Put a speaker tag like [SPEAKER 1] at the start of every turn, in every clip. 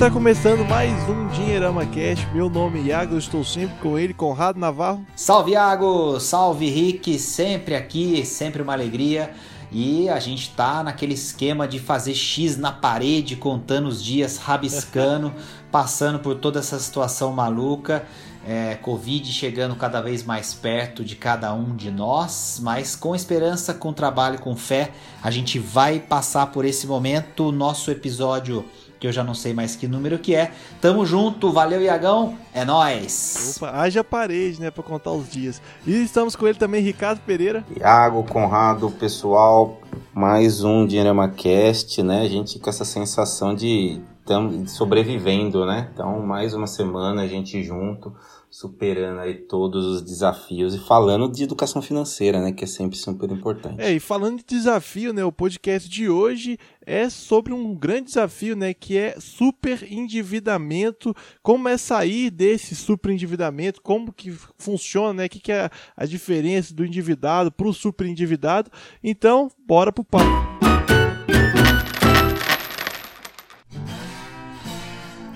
[SPEAKER 1] Está começando mais um Dinheirama Cash. Meu nome é Iago, eu estou sempre com ele, Conrado Navarro.
[SPEAKER 2] Salve Iago, salve Rick, sempre aqui, sempre uma alegria. E a gente tá naquele esquema de fazer X na parede, contando os dias, rabiscando, passando por toda essa situação maluca. É, Covid chegando cada vez mais perto de cada um de nós, mas com esperança, com trabalho, com fé, a gente vai passar por esse momento. Nosso episódio que eu já não sei mais que número que é. Tamo junto, valeu Iagão, é nós.
[SPEAKER 1] Opa, haja parede, né, para contar os dias. E estamos com ele também, Ricardo Pereira.
[SPEAKER 3] Iago, Conrado, pessoal, mais um Dinheirama Cast, né? A gente com essa sensação de estamos sobrevivendo, né? Então, mais uma semana a gente junto, superando aí todos os desafios e falando de educação financeira, né? Que é sempre super importante.
[SPEAKER 1] É, e falando de desafio, né? O podcast de hoje é sobre um grande desafio, né? Que é super endividamento. Como é sair desse super endividamento? Como que funciona, né? O que, que é a diferença do endividado para o super endividado? Então, bora pro papo.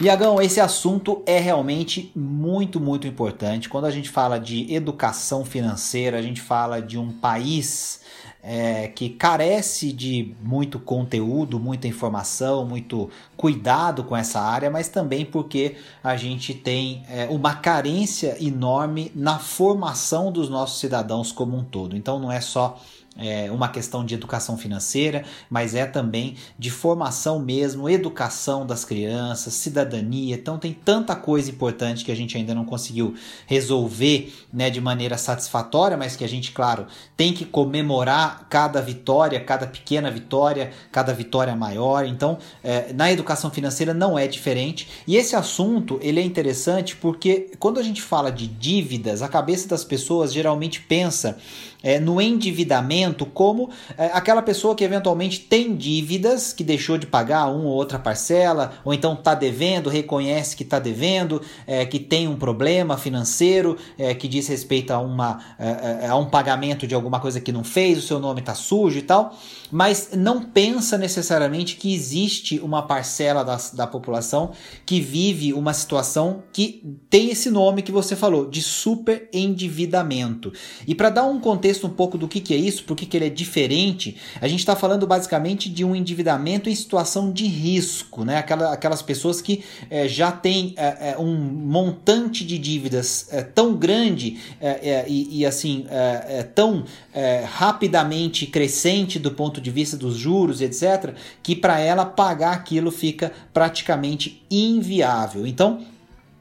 [SPEAKER 2] Iagão, esse assunto é realmente muito, muito importante. Quando a gente fala de educação financeira, a gente fala de um país é, que carece de muito conteúdo, muita informação, muito cuidado com essa área, mas também porque a gente tem é, uma carência enorme na formação dos nossos cidadãos como um todo. Então não é só é uma questão de educação financeira, mas é também de formação mesmo, educação das crianças, cidadania. Então tem tanta coisa importante que a gente ainda não conseguiu resolver né, de maneira satisfatória, mas que a gente, claro, tem que comemorar cada vitória, cada pequena vitória, cada vitória maior. Então, é, na educação financeira não é diferente. E esse assunto ele é interessante porque quando a gente fala de dívidas, a cabeça das pessoas geralmente pensa é, no endividamento como é, aquela pessoa que eventualmente tem dívidas, que deixou de pagar uma ou outra parcela, ou então está devendo, reconhece que está devendo, é, que tem um problema financeiro é, que diz respeito a, uma, é, é, a um pagamento de alguma coisa que não fez, o seu nome está sujo e tal, mas não pensa necessariamente que existe uma parcela da, da população que vive uma situação que tem esse nome que você falou, de super endividamento. E para dar um contexto um pouco do que, que é isso, por que, que ele é diferente, a gente está falando basicamente de um endividamento em situação de risco, né? Aquela, aquelas pessoas que é, já têm é, um montante de dívidas é, tão grande e, e, assim tão rapidamente crescente do ponto de vista dos juros, etc., que para ela pagar aquilo fica praticamente inviável. Então,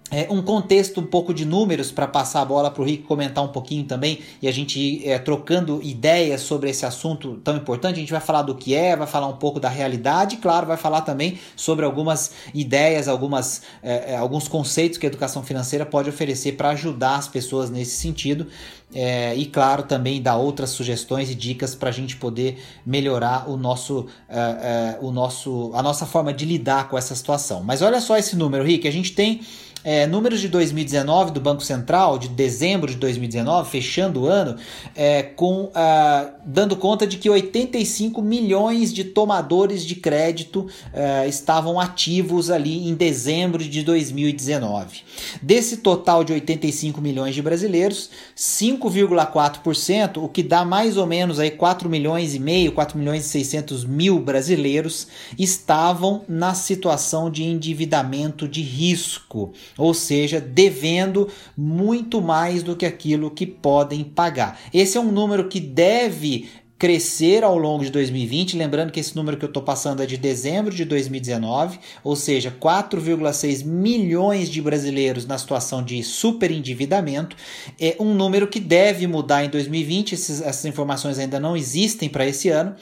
[SPEAKER 2] é, um contexto um pouco de números para passar a bola para o Rick comentar um pouquinho também e a gente é, trocando ideias sobre esse assunto tão importante. A gente vai falar do que é, vai falar um pouco da realidade, claro, vai falar também sobre algumas ideias, algumas, é, é alguns conceitos que a educação financeira pode oferecer para ajudar as pessoas nesse sentido. É, e claro, também dar outras sugestões e dicas para a gente poder melhorar o nosso, é, o nosso, a nossa forma de lidar com essa situação. Mas olha só esse número, Rick, a gente tem é, números de 2019 do Banco Central, de dezembro de 2019, fechando o ano, é, com, ah, dando conta de que 85 milhões de tomadores de crédito é, estavam ativos ali em dezembro de 2019. Desse total de 85 milhões de brasileiros, 5,4%, o que dá mais ou menos aí 4 milhões e meio, 4 milhões e 600 mil brasileiros, estavam na situação de endividamento de risco ou seja, devendo muito mais do que aquilo que podem pagar. Esse é um número que deve crescer ao longo de 2020, lembrando que esse número que eu estou passando é de dezembro de 2019, ou seja, 4,6 milhões de brasileiros na situação de superendividamento, é um número que deve mudar em 2020, Esses, essas informações ainda não existem para esse ano,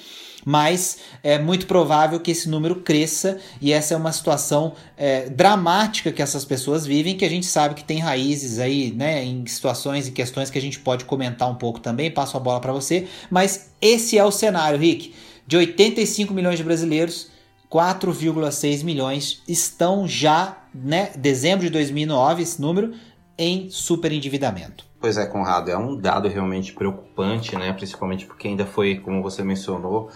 [SPEAKER 2] mas é muito provável que esse número cresça e essa é uma situação é, dramática que essas pessoas vivem, que a gente sabe que tem raízes aí, né, em situações e questões que a gente pode comentar um pouco também. Passo a bola para você, mas esse é o cenário, Rick. De 85 milhões de brasileiros, 4,6 milhões estão já, né, dezembro de 2009, esse número, em superendividamento.
[SPEAKER 3] Pois é, Conrado, é um dado realmente preocupante, né? Principalmente porque ainda foi, como você mencionou,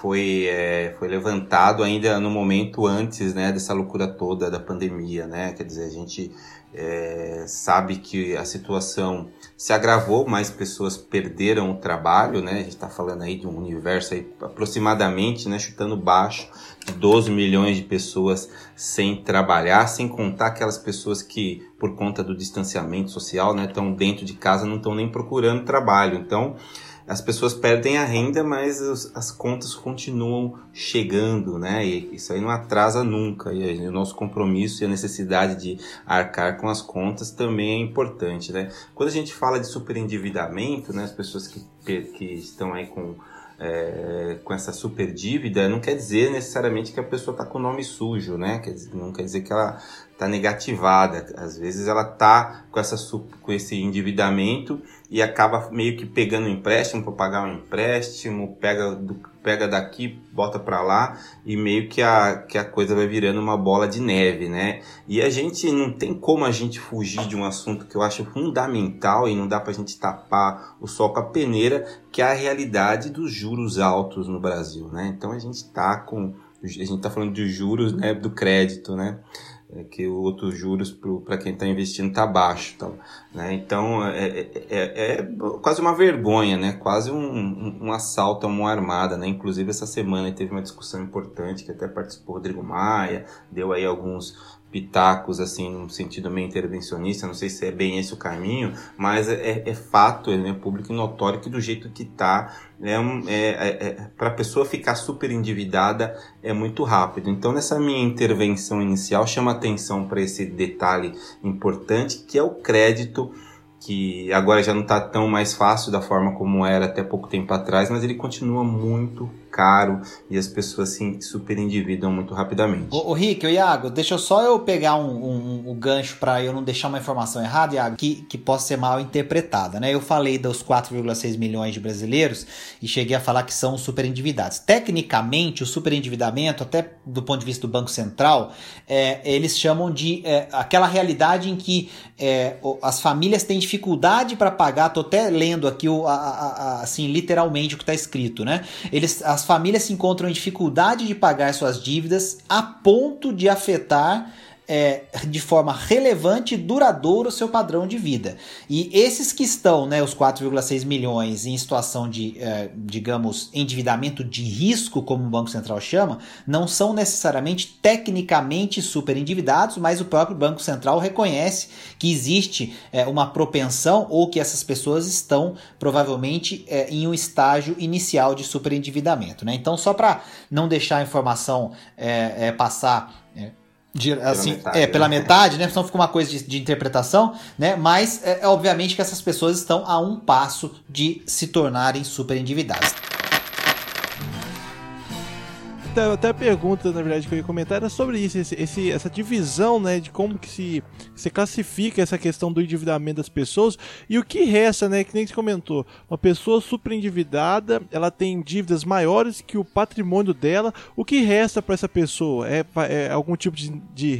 [SPEAKER 3] foi, é, foi levantado ainda no momento antes né, dessa loucura toda da pandemia, né? Quer dizer, a gente é, sabe que a situação se agravou, mais pessoas perderam o trabalho, né? A gente está falando aí de um universo aí aproximadamente, né, chutando baixo, de 12 milhões de pessoas sem trabalhar, sem contar aquelas pessoas que, por conta do distanciamento social, né, estão dentro de casa, não estão nem procurando trabalho. Então, as pessoas perdem a renda, mas os, as contas continuam chegando, né? E isso aí não atrasa nunca. E o nosso compromisso e a necessidade de arcar com as contas também é importante, né? Quando a gente fala de superendividamento, né? As pessoas que, que estão aí com é, com essa super dívida, não quer dizer necessariamente que a pessoa está com o nome sujo, né? Quer dizer, não quer dizer que ela está negativada. Às vezes ela está com, essa, com esse endividamento e acaba meio que pegando empréstimo para pagar um empréstimo, pega, do, pega daqui, bota para lá e meio que a, que a coisa vai virando uma bola de neve, né? E a gente não tem como a gente fugir de um assunto que eu acho fundamental e não dá para a gente tapar o sol com a peneira, que é a realidade dos juros altos no Brasil, né? Então a gente está com a gente está falando de juros né, do crédito, né? É que o outros juros para quem está investindo está baixo. Então, né? então é, é, é, é, quase uma vergonha, né? quase um, um, um, assalto a mão armada. Né? Inclusive, essa semana teve uma discussão importante que até participou Rodrigo Maia, deu aí alguns pitacos, assim, num sentido meio intervencionista, não sei se é bem esse o caminho, mas é, é fato, é né, público e notório que do jeito que tá, é, é, é, é para a pessoa ficar super endividada é muito rápido. Então, nessa minha intervenção inicial, chama atenção para esse detalhe importante, que é o crédito que agora já não está tão mais fácil da forma como era até pouco tempo atrás, mas ele continua muito caro e as pessoas se super endividam muito rapidamente.
[SPEAKER 2] O, o Rick, o Iago, deixa eu só eu pegar um, um, um gancho para eu não deixar uma informação errada, Iago, que, que possa ser mal interpretada, né? Eu falei dos 4,6 milhões de brasileiros e cheguei a falar que são super endividados. Tecnicamente, o super endividamento, até do ponto de vista do Banco Central, é, eles chamam de é, aquela realidade em que é, as famílias têm dificuldade para pagar, tô até lendo aqui o, a, a, assim, literalmente o que está escrito, né? Eles, as famílias se encontram em dificuldade de pagar suas dívidas a ponto de afetar é, de forma relevante e duradoura o seu padrão de vida. E esses que estão, né, os 4,6 milhões, em situação de, é, digamos, endividamento de risco, como o Banco Central chama, não são necessariamente tecnicamente super endividados, mas o próprio Banco Central reconhece que existe é, uma propensão ou que essas pessoas estão provavelmente é, em um estágio inicial de superendividamento. Né? Então, só para não deixar a informação é, é, passar de, assim, metade, é, pela né? metade, né? Senão fica uma coisa de, de interpretação, né? Mas é, é, obviamente que essas pessoas estão a um passo de se tornarem super endividadas
[SPEAKER 1] até, até a pergunta, na verdade, que eu ia comentar era sobre isso, esse, esse, essa divisão, né, de como que se, se classifica essa questão do endividamento das pessoas e o que resta, né, que nem você comentou, uma pessoa super endividada, ela tem dívidas maiores que o patrimônio dela, o que resta para essa pessoa? É, é, algum tipo de, de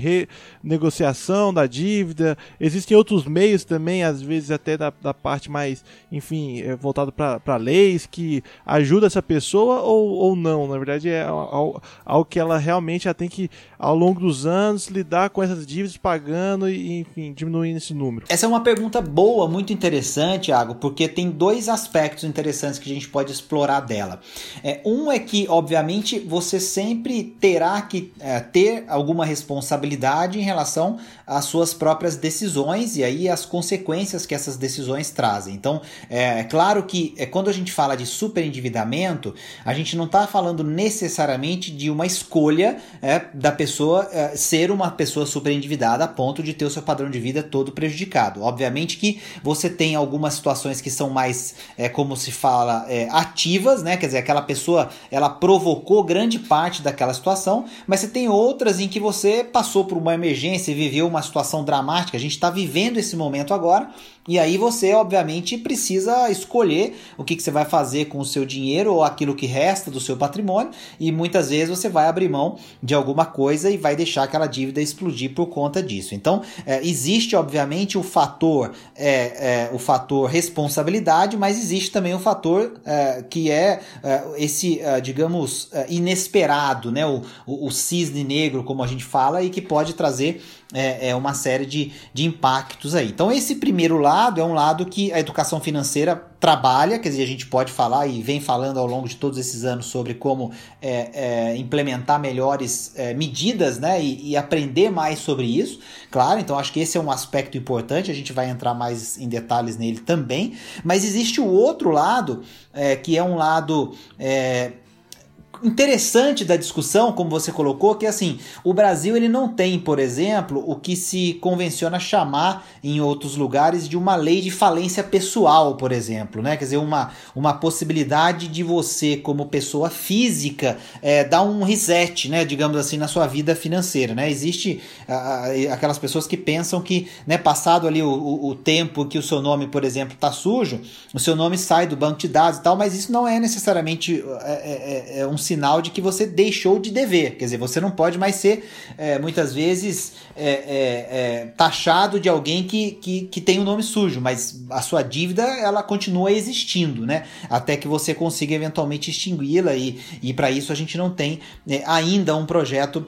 [SPEAKER 1] renegociação da dívida? Existem outros meios também, às vezes até da, da parte mais, enfim, é, voltado para leis, que ajuda essa pessoa ou, ou não? Na verdade, é ao, ao que ela realmente já tem que, ao longo dos anos, lidar com essas dívidas, pagando e, enfim, diminuindo esse número?
[SPEAKER 2] Essa é uma pergunta boa, muito interessante, Iago, porque tem dois aspectos interessantes que a gente pode explorar dela. É, um é que, obviamente, você sempre terá que é, ter alguma responsabilidade em relação às suas próprias decisões e aí as consequências que essas decisões trazem. Então, é, é claro que é, quando a gente fala de superendividamento, a gente não está falando necessariamente de uma escolha é, da pessoa é, ser uma pessoa super endividada a ponto de ter o seu padrão de vida todo prejudicado. Obviamente que você tem algumas situações que são mais, é, como se fala, é, ativas, né? Quer dizer, aquela pessoa ela provocou grande parte daquela situação, mas você tem outras em que você passou por uma emergência e viveu uma situação dramática. A gente está vivendo esse momento agora e aí você, obviamente, precisa escolher o que, que, você vai fazer com o seu dinheiro ou aquilo que resta do seu patrimônio, e muitas vezes você vai abrir mão de alguma coisa e vai deixar aquela dívida explodir por conta disso. Então, é, existe, obviamente, o fator, é, é, o fator responsabilidade, mas existe também o fator é, que é, é esse, é, digamos, inesperado, né? O, o, o cisne negro, como a gente fala, e que pode trazer é, é, uma série de, de impactos aí. Então, esse primeiro lado é um lado que a educação financeira trabalha, quer dizer, a gente pode falar e vem falando ao longo de todos esses anos sobre como é, é, implementar melhores é, medidas né, e, e, aprender mais sobre isso. Claro, então acho que esse é um aspecto importante, a gente vai entrar mais em detalhes nele também. Mas existe o outro lado, é, que é um lado é, interessante da discussão, como você colocou, que assim, o Brasil ele não tem, por exemplo, o que se convenciona chamar em outros lugares de uma lei de falência pessoal, por exemplo, né? Quer dizer, uma, uma possibilidade de você, como pessoa física, é, dar um reset, né? Digamos assim, na sua vida financeira, né? Existe aquelas pessoas que pensam que, né, passado ali o, o, o tempo que o seu nome, por exemplo, está sujo, o seu nome sai do banco de dados e tal, mas isso não é necessariamente é, é, é um sinal de que você deixou de dever. Quer dizer, você não pode mais ser, é, muitas vezes, é, é, é, taxado de alguém que, que, que tem o um nome sujo, mas a sua dívida ela continua existindo, né? Até que você consiga eventualmente extingui-la, e, e para isso a gente não tem é, ainda um projeto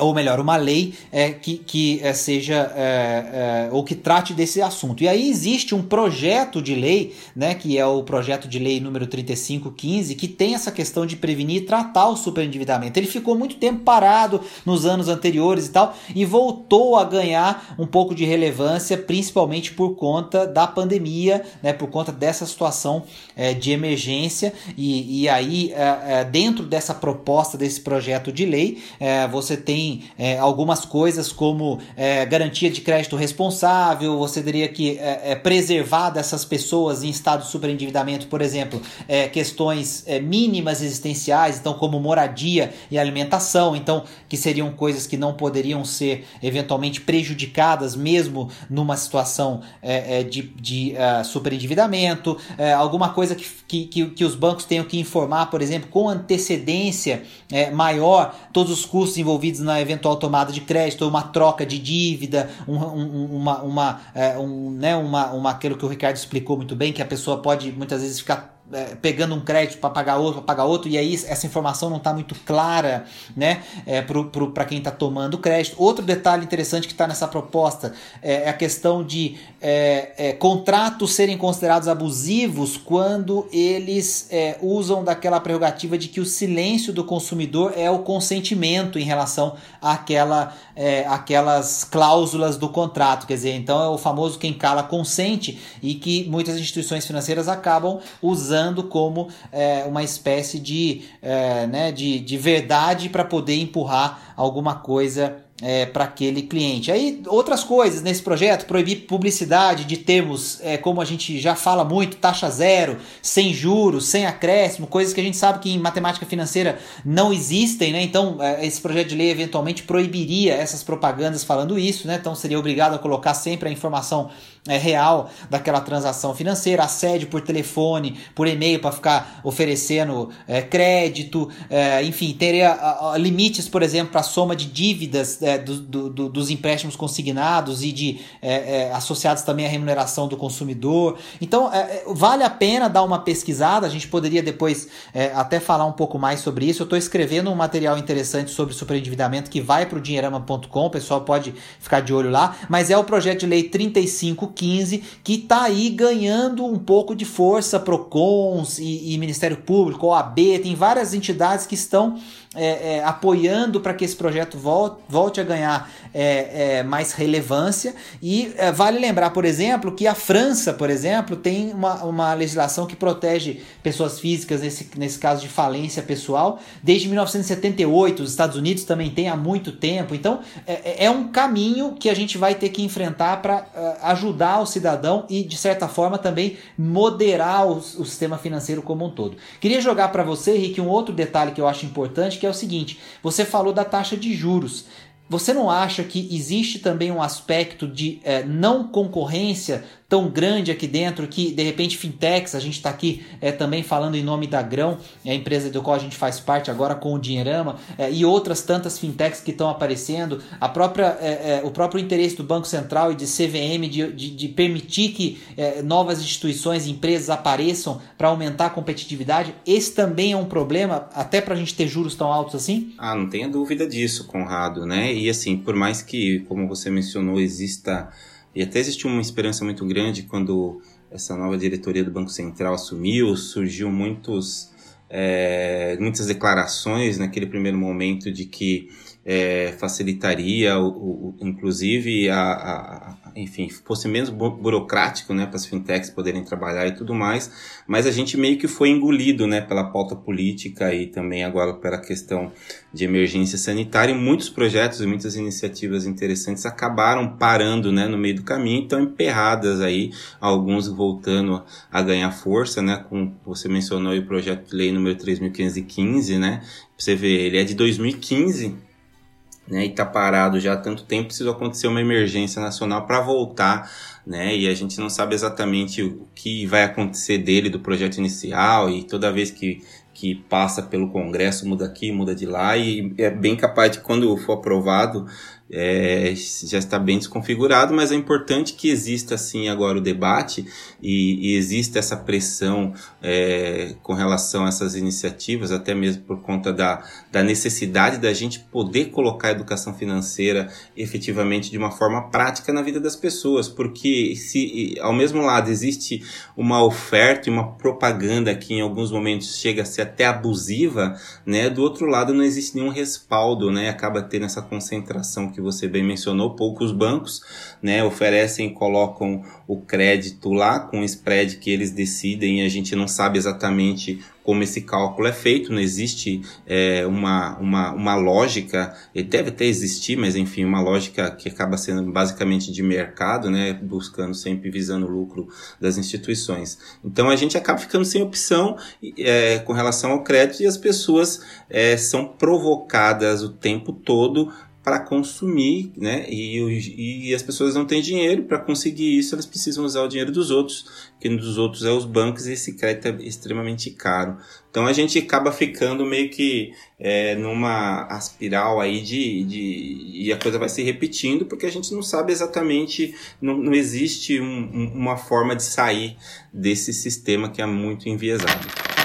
[SPEAKER 2] ou melhor, uma lei é, que, que é, seja é, é, ou que trate desse assunto. E aí existe um projeto de lei, né, que é o projeto de lei número 3515, que tem essa questão de prevenir e tratar o superendividamento. Ele ficou muito tempo parado nos anos anteriores e tal, e voltou a ganhar um pouco de relevância, principalmente por conta da pandemia, né, por conta dessa situação é, de emergência. E, e aí, é, dentro dessa proposta desse projeto de lei, você tem tem é, algumas coisas como é, garantia de crédito responsável, você teria que é, é preservar dessas pessoas em estado de superendividamento, por exemplo, é, questões é, mínimas existenciais, então como moradia e alimentação, então que seriam coisas que não poderiam ser eventualmente prejudicadas mesmo numa situação de, de uh, superendividamento, alguma coisa que, que, que, os bancos tenham que informar, por exemplo, com antecedência maior todos os custos envolvidos na eventual tomada de crédito, uma troca de dívida, um, um, uma, uma, é, um, né, uma, uma, aquilo que o Ricardo explicou muito bem, que a pessoa pode muitas vezes ficar é, pegando um crédito para pagar outro, para pagar outro, e aí essa informação não está muito clara né, é, para quem está tomando crédito. Outro detalhe interessante que está nessa proposta é, é, a questão de é, é contratos serem considerados abusivos quando eles usam daquela prerrogativa de que o silêncio do consumidor é o consentimento em relação àquela, àquelas cláusulas do contrato. Quer dizer, então é o famoso quem cala consente e que muitas instituições financeiras acabam usando usando como é, uma espécie de, é, né, de, de verdade para poder empurrar alguma coisa é, para aquele cliente. Aí outras coisas nesse projeto, proibir publicidade de termos, é, como a gente já fala muito, taxa zero, sem juros, sem acréscimo, coisas que a gente sabe que em matemática financeira não existem, né? Então é, esse projeto de lei eventualmente proibiria essas propagandas falando isso, né? Então seria obrigado a colocar sempre a informação é, real daquela transação financeira, assédio por telefone, por e-mail para ficar oferecendo é, crédito, é, enfim, teria a, a, limites, por exemplo, para a soma de dívidas é, do, do, dos empréstimos consignados e de é, é, associados também à remuneração do consumidor. Então, vale a pena dar uma pesquisada, a gente poderia depois até falar um pouco mais sobre isso. Eu estou escrevendo um material interessante sobre superendividamento que vai para o dinheirama.com, o pessoal pode ficar de olho lá, mas é o projeto de lei 35 15, que está aí ganhando um pouco de força, PROCONs e, e Ministério Público, OAB, tem várias entidades que estão é, é, apoiando para que esse projeto volte, volte a ganhar é, é mais relevância. E é, vale lembrar, por exemplo, que a França, por exemplo, tem uma, uma legislação que protege pessoas físicas, nesse, nesse caso de falência pessoal, desde 1978. Os Estados Unidos também tem há muito tempo. Então, é, é um caminho que a gente vai ter que enfrentar para ajudar o cidadão e, de certa forma, também moderar o, o sistema financeiro como um todo. Queria jogar para você, Rick, um outro detalhe que eu acho importante, que é o seguinte: você falou da taxa de juros. Você não acha que existe também um aspecto de é, não concorrência tão grande aqui dentro que, de repente, fintechs, a gente está aqui é, também falando em nome da Grão, é a empresa do qual a gente faz parte agora com o Dinheirama, é, e outras tantas fintechs que estão aparecendo, a própria, é, é, o próprio interesse do Banco Central e de CVM de, de, de permitir que é, novas instituições e empresas apareçam para aumentar a competitividade, esse também é um problema, até para a gente ter juros tão altos assim?
[SPEAKER 3] Ah, não tenha dúvida disso, Conrado, né? E assim, por mais que, como você mencionou, exista e até existiu uma esperança muito grande quando essa nova diretoria do Banco Central assumiu, surgiu muitos, é, muitas declarações naquele primeiro momento de que é, facilitaria, o, o, inclusive, a, a, enfim, fosse menos burocrático, né, para as fintechs poderem trabalhar e tudo mais, mas a gente meio que foi engolido, né, pela pauta política e também agora pela questão de emergência sanitária. E muitos projetos e muitas iniciativas interessantes acabaram parando, né, no meio do caminho, então emperradas aí, alguns voltando a ganhar força, né, como você mencionou o projeto de lei número 3515, né, você vê, ele é de 2015, né, e está parado já há tanto tempo, precisou acontecer uma emergência nacional para voltar, né, e a gente não sabe exatamente o que vai acontecer dele, do projeto inicial, e toda vez que, que passa pelo Congresso, muda aqui, muda de lá, e é bem capaz de quando for aprovado, é, já está bem desconfigurado, mas é importante que exista assim agora o debate e, e exista essa pressão é, com relação a essas iniciativas, até mesmo por conta da, da necessidade da gente poder colocar a educação financeira efetivamente de uma forma prática na vida das pessoas, porque se ao mesmo lado existe uma oferta e uma propaganda que em alguns momentos chega a ser até abusiva, né, do outro lado não existe nenhum respaldo, né, acaba tendo essa concentração que você bem mencionou, poucos bancos né, oferecem e colocam o crédito lá com o spread que eles decidem e a gente não sabe exatamente como esse cálculo é feito, não existe é, uma, uma, uma lógica, ele deve até existir, mas enfim, uma lógica que acaba sendo basicamente de mercado, né, buscando sempre visando o lucro das instituições. Então a gente acaba ficando sem opção é, com relação ao crédito e as pessoas é, são provocadas o tempo todo para consumir, né? E, e as pessoas não têm dinheiro para conseguir isso, elas precisam usar o dinheiro dos outros, que dos outros é os bancos e esse crédito é extremamente caro. Então a gente acaba ficando meio que é, numa aspiral aí de, de. e a coisa vai se repetindo porque a gente não sabe exatamente, não, não existe um, uma forma de sair desse sistema que é muito enviesado.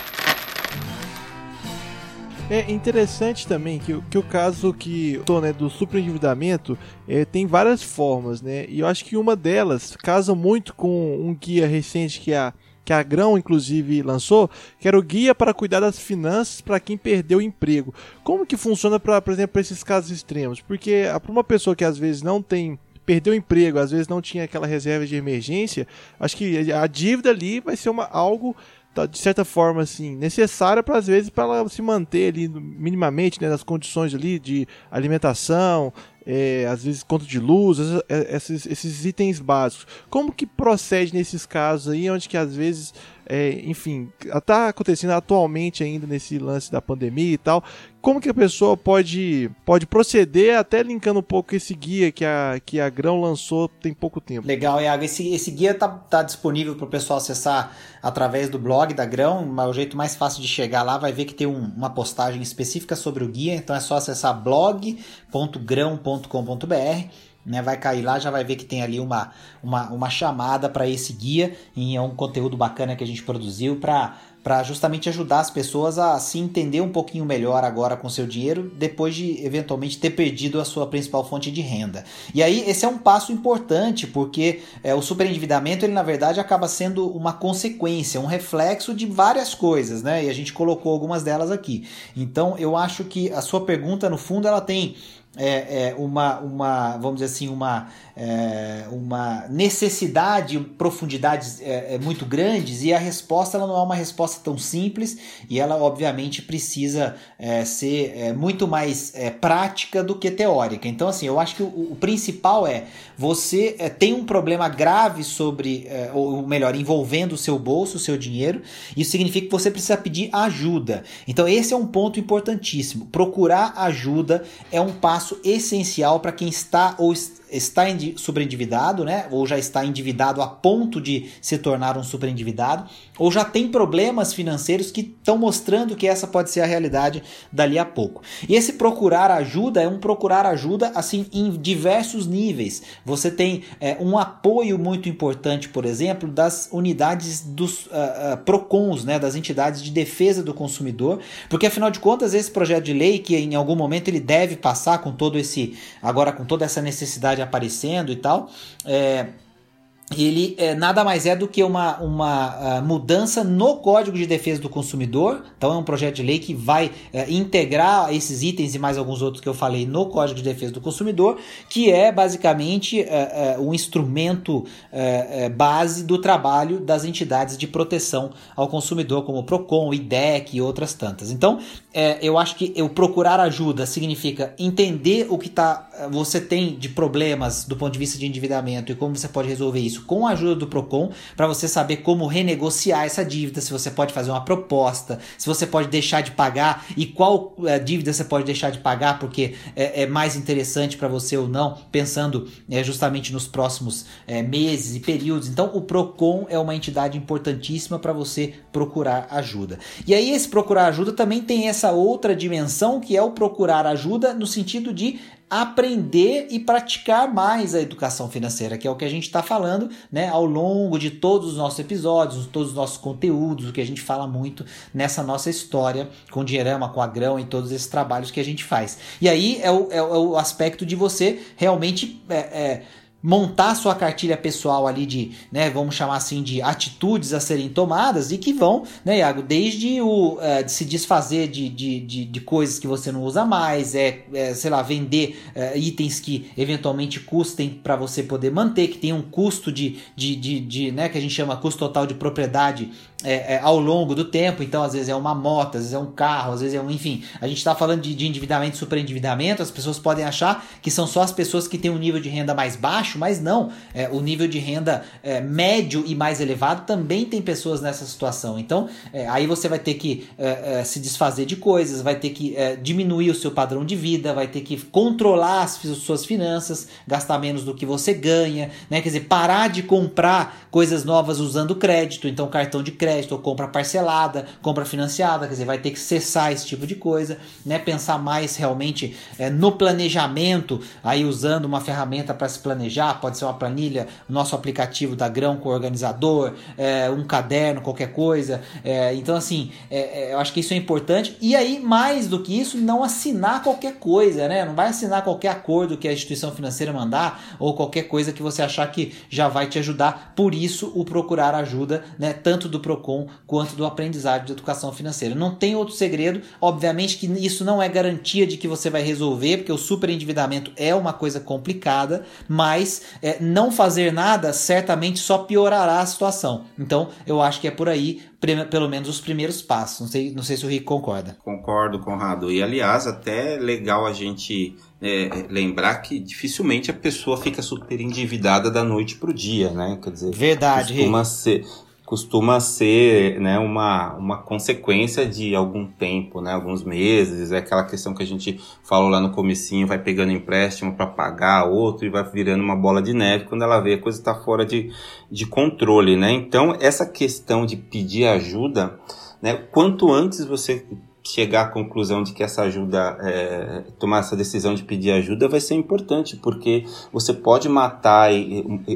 [SPEAKER 1] É interessante também que, que o caso que tô, né, do superendividamento é, tem várias formas, né? E eu acho que uma delas casa muito com um guia recente que a que a Grão inclusive lançou, que era o guia para cuidar das finanças para quem perdeu o emprego. Como que funciona para, por exemplo, esses casos extremos? Porque para uma pessoa que às vezes não tem perdeu o emprego, às vezes não tinha aquela reserva de emergência, acho que a dívida ali vai ser uma, algo de certa forma assim necessária para às vezes para ela se manter ali minimamente né, nas condições ali de alimentação é, às vezes conta de luz é, esses, esses itens básicos. Como que procede nesses casos aí onde que às vezes é, enfim, está acontecendo atualmente ainda nesse lance da pandemia e tal. Como que a pessoa pode, pode proceder, até linkando um pouco esse guia que a, que a Grão lançou tem pouco tempo?
[SPEAKER 2] Legal, Iago. Esse, esse guia está tá disponível para o pessoal acessar através do blog da Grão. O jeito mais fácil de chegar lá vai ver que tem um, uma postagem específica sobre o guia, então é só acessar blog.grão.com.br né, vai cair lá, já vai ver que tem ali uma, uma, uma chamada para esse guia e é um conteúdo bacana que a gente produziu para justamente ajudar as pessoas a se entender um pouquinho melhor agora com seu dinheiro, depois de eventualmente ter perdido a sua principal fonte de renda. E aí esse é um passo importante, porque é, o superendividamento ele na verdade acaba sendo uma consequência, um reflexo de várias coisas, né? E a gente colocou algumas delas aqui. Então eu acho que a sua pergunta no fundo ela tem é, é, uma, uma, vamos dizer assim, uma, é, uma necessidade, profundidades é, é, muito grandes e a resposta ela não é uma resposta tão simples e ela obviamente precisa é, ser muito mais prática do que teórica. Então assim, eu acho que o, o principal é você tem um problema grave sobre, ou melhor, envolvendo o seu bolso, o seu dinheiro. Isso significa que você precisa pedir ajuda. Então esse é um ponto importantíssimo. Procurar ajuda é um passo essencial para quem está ou está sobreendividado, né? Ou já está endividado a ponto de se tornar um superendividado, ou já tem problemas financeiros que estão mostrando que essa pode ser a realidade dali a pouco. E esse procurar ajuda é um procurar ajuda assim em diversos níveis. Você tem é, um apoio muito importante, por exemplo, das unidades dos uh, uh, Procons, né? Das entidades de defesa do consumidor, porque afinal de contas esse projeto de lei que em algum momento ele deve passar com todo esse agora com toda essa necessidade aparecendo e tal. É, ele é, nada mais é do que uma, uma uh, mudança no Código de Defesa do Consumidor. Então, é um projeto de lei que vai uh, integrar esses itens e mais alguns outros que eu falei no Código de Defesa do Consumidor, que é basicamente uh, um instrumento base do trabalho das entidades de proteção ao consumidor, como o PROCON, o IDEC e outras tantas. Então, eu acho que eu procurar ajuda significa entender o que tá, você tem de problemas do ponto de vista de endividamento e como você pode resolver isso com a ajuda do Procon para você saber como renegociar essa dívida, se você pode fazer uma proposta, se você pode deixar de pagar e qual é, dívida você pode deixar de pagar porque é, é mais interessante para você ou não, pensando é, justamente nos próximos é, meses e períodos. Então, o Procon é uma entidade importantíssima para você procurar ajuda. E aí, esse procurar ajuda também tem essa outra dimensão que é o procurar ajuda no sentido de aprender e praticar mais a educação financeira, que é o que a gente está falando né, ao longo de todos os nossos episódios, todos os nossos conteúdos, o que a gente fala muito nessa nossa história com o Dinheirama, com a Grão e todos esses trabalhos que a gente faz. E aí é o, é o aspecto de você realmente. É, é, montar sua cartilha pessoal ali de, né, vamos chamar assim, de atitudes a serem tomadas e que vão, né, Iago, desde o é, de se desfazer de, de, de, de, coisas que você não usa mais, é, é sei lá, vender é, itens que eventualmente custem para você poder manter, que tem um custo de, de, de, de, né, que a gente chama custo total de propriedade é, é, ao longo do tempo, então às vezes é uma moto, às vezes é um carro, às vezes é um, enfim, a gente está falando de, de endividamento e superendividamento, as pessoas podem achar que são só as pessoas que têm um nível de renda mais baixo, mas não, é, o nível de renda é, médio e mais elevado também tem pessoas nessa situação, então é, aí você vai ter que é, se desfazer de coisas, vai ter que diminuir o seu padrão de vida, vai ter que controlar as suas finanças, gastar menos do que você ganha, né, quer dizer, parar de comprar coisas novas usando crédito, então cartão de crédito ou compra parcelada, compra financiada, quer dizer, vai ter que cessar esse tipo de coisa, né? Pensar mais realmente é, no planejamento, aí usando uma ferramenta para se planejar, pode ser uma planilha, nosso aplicativo da Grão com o organizador, é, um caderno, qualquer coisa. É, então, assim, é, é, eu acho que isso é importante. E aí, mais do que isso, não assinar qualquer coisa, né? Não vai assinar qualquer acordo que a instituição financeira mandar ou qualquer coisa que você achar que já vai te ajudar. Por isso, o procurar ajuda, né? Tanto do Procon quanto do aprendizado de educação financeira. Não tem outro segredo, obviamente que isso não é garantia de que você vai resolver, porque o superendividamento é uma coisa complicada, mas é, não fazer nada certamente só piorará a situação. Então, eu acho que é por aí, pelo menos os primeiros passos. Não sei, não sei se o Rico concorda.
[SPEAKER 3] Concordo, Conrado. E aliás, até legal a gente é, lembrar que dificilmente a pessoa fica super endividada da noite para o dia, né? Quer dizer,
[SPEAKER 2] verdade.
[SPEAKER 3] Costuma ser, costuma ser né, uma, uma consequência de algum tempo, né, alguns meses, é aquela questão que a gente falou lá no comecinho, vai pegando empréstimo para pagar outro e vai virando uma bola de neve, quando ela vê a coisa está fora de, de controle, né? Então, essa questão de pedir ajuda, né, quanto antes você chegar à conclusão de que essa ajuda, é, tomar essa decisão de pedir ajuda vai ser importante, porque você pode matar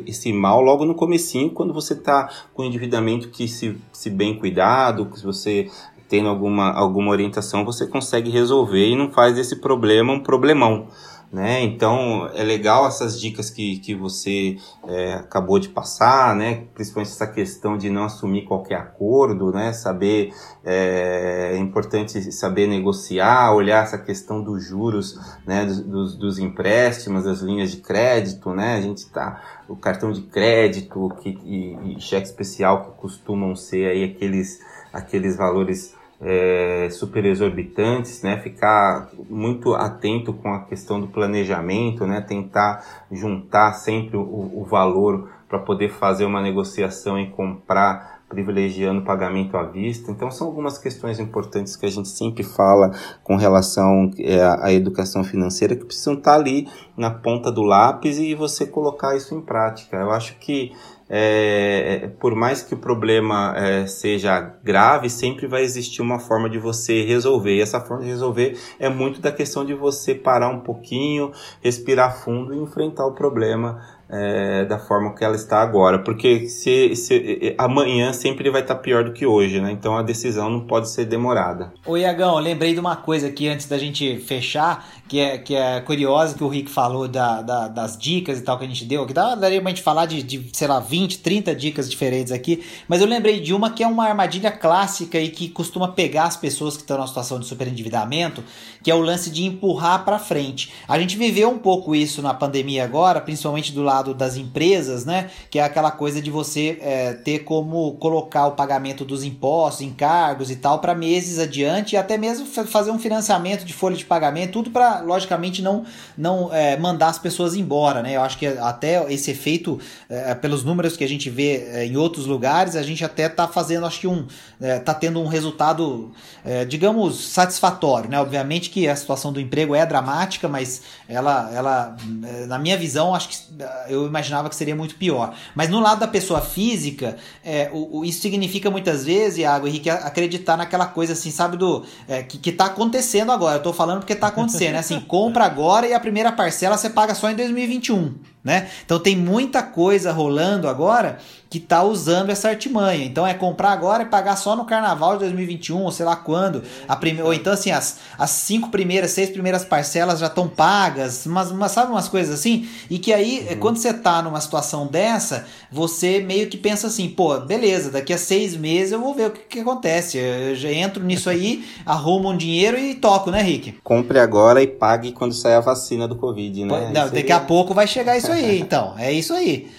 [SPEAKER 3] esse mal logo no comecinho, quando você está com endividamento que se, se bem cuidado, que você tendo alguma, alguma orientação, você consegue resolver e não faz desse problema um problemão né? Então é legal essas dicas que, que você é, acabou de passar, né? Principalmente essa questão de não assumir qualquer acordo, né? Saber é, é importante saber negociar, olhar essa questão dos juros, né? Dos, dos, empréstimos, das linhas de crédito, né? A gente tá o cartão de crédito que, e, e cheque especial que costumam ser aí aqueles aqueles valores é, super exorbitantes, né? Ficar muito atento com a questão do planejamento, né? Tentar juntar sempre o, o valor para poder fazer uma negociação e comprar privilegiando pagamento à vista. Então, são algumas questões importantes que a gente sempre fala com relação é, à educação financeira que precisam estar tá ali na ponta do lápis e você colocar isso em prática. Eu acho que é, por mais que o problema é, seja grave, sempre vai existir uma forma de você resolver. E essa forma de resolver é muito da questão de você parar um pouquinho, respirar fundo e enfrentar o problema é, da forma que ela está agora, porque se, se, amanhã sempre vai estar pior do que hoje, né? Então a decisão não pode ser demorada.
[SPEAKER 2] Ô Iagão, lembrei de uma coisa aqui antes da gente fechar, que é, que é curiosa, que o Rick falou da, da, das dicas e tal que a gente deu, que daria pra gente falar de, de, sei lá, 20, 30 dicas diferentes aqui, mas eu lembrei de uma que é uma armadilha clássica e que costuma pegar as pessoas que estão numa situação de superendividamento, que é o lance de empurrar para frente. A gente viveu um pouco isso na pandemia agora, principalmente do lado das empresas, né? Que é aquela coisa de você é, ter como colocar o pagamento dos impostos, encargos e tal para meses adiante e até mesmo fazer um financiamento de folha de pagamento, tudo para, logicamente, não, não é, mandar as pessoas embora, né? Eu acho que até esse efeito, é, pelos números que a gente vê é, em outros lugares, a gente até tá fazendo, acho que um, é, tá tendo um resultado, é, digamos, satisfatório, né? Obviamente que a situação do emprego é dramática, mas ela, ela, na minha visão, acho que eu imaginava que seria muito pior. Mas no lado da pessoa física, é, o, o, isso significa muitas vezes, Iago Henrique, acreditar naquela coisa assim, sabe, do é, que, que tá acontecendo agora. Eu tô falando porque tá acontecendo, né? Assim, compra agora e a primeira parcela você paga só em 2021 né? Então tem muita coisa rolando agora que tá usando essa artimanha. Então é comprar agora e pagar só no carnaval de 2021, ou sei lá quando. A prime... Ou então, assim, as, as cinco primeiras, seis primeiras parcelas já estão pagas, mas, mas sabe umas coisas assim? E que aí, uhum. quando você tá numa situação dessa, você meio que pensa assim, pô, beleza, daqui a seis meses eu vou ver o que, que acontece. Eu já entro nisso aí, arrumo um dinheiro e toco, né, Rick?
[SPEAKER 3] Compre agora e pague quando sair a vacina do Covid, né?
[SPEAKER 2] Não, daqui a pouco vai chegar isso aí aí, então. É isso aí.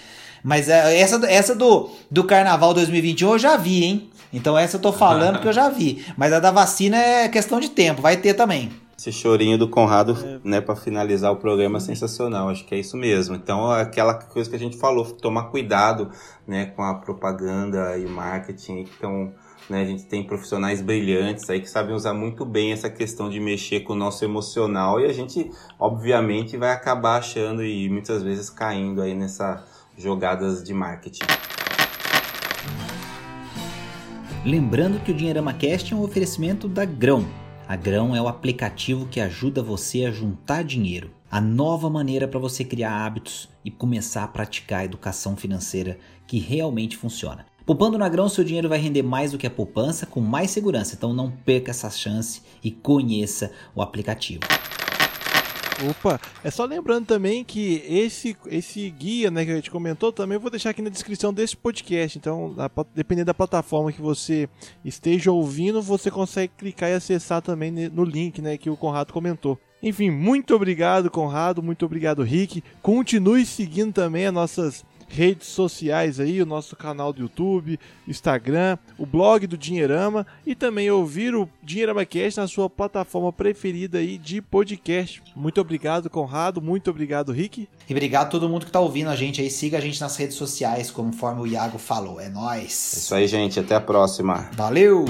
[SPEAKER 2] Mas é, essa, essa do, do Carnaval 2021 eu já vi, hein? Então essa eu tô falando que eu já vi. Mas a da vacina é questão de tempo, vai ter também.
[SPEAKER 3] Esse chorinho do Conrado, é. né, para finalizar o programa é sensacional. Acho que é isso mesmo. Então, aquela coisa que a gente falou, tomar cuidado, né, com a propaganda e o marketing. Então, né? A gente tem profissionais brilhantes aí que sabem usar muito bem essa questão de mexer com o nosso emocional e a gente, obviamente, vai acabar achando e muitas vezes caindo aí nessas jogadas de marketing.
[SPEAKER 2] Lembrando que o Dinheirama Cast é um oferecimento da Grão. A Grão é o aplicativo que ajuda você a juntar dinheiro. A nova maneira para você criar hábitos e começar a praticar a educação financeira que realmente funciona. Poupando na grão, seu dinheiro vai render mais do que a poupança com mais segurança. Então não perca essa chance e conheça o aplicativo.
[SPEAKER 1] Opa, é só lembrando também que esse, esse guia né, que a gente comentou também eu vou deixar aqui na descrição desse podcast. Então, dependendo da plataforma que você esteja ouvindo, você consegue clicar e acessar também no link né, que o Conrado comentou. Enfim, muito obrigado, Conrado. Muito obrigado, Rick. Continue seguindo também as nossas redes sociais aí, o nosso canal do YouTube, Instagram, o blog do Dinheirama e também ouvir o Dinheirama Cast na sua plataforma preferida aí de podcast. Muito obrigado, Conrado, muito obrigado, Rick.
[SPEAKER 2] E obrigado a todo mundo que está ouvindo a gente aí. Siga a gente nas redes sociais, conforme o Iago falou. É nós.
[SPEAKER 3] Isso aí, gente. Até a próxima.
[SPEAKER 2] Valeu!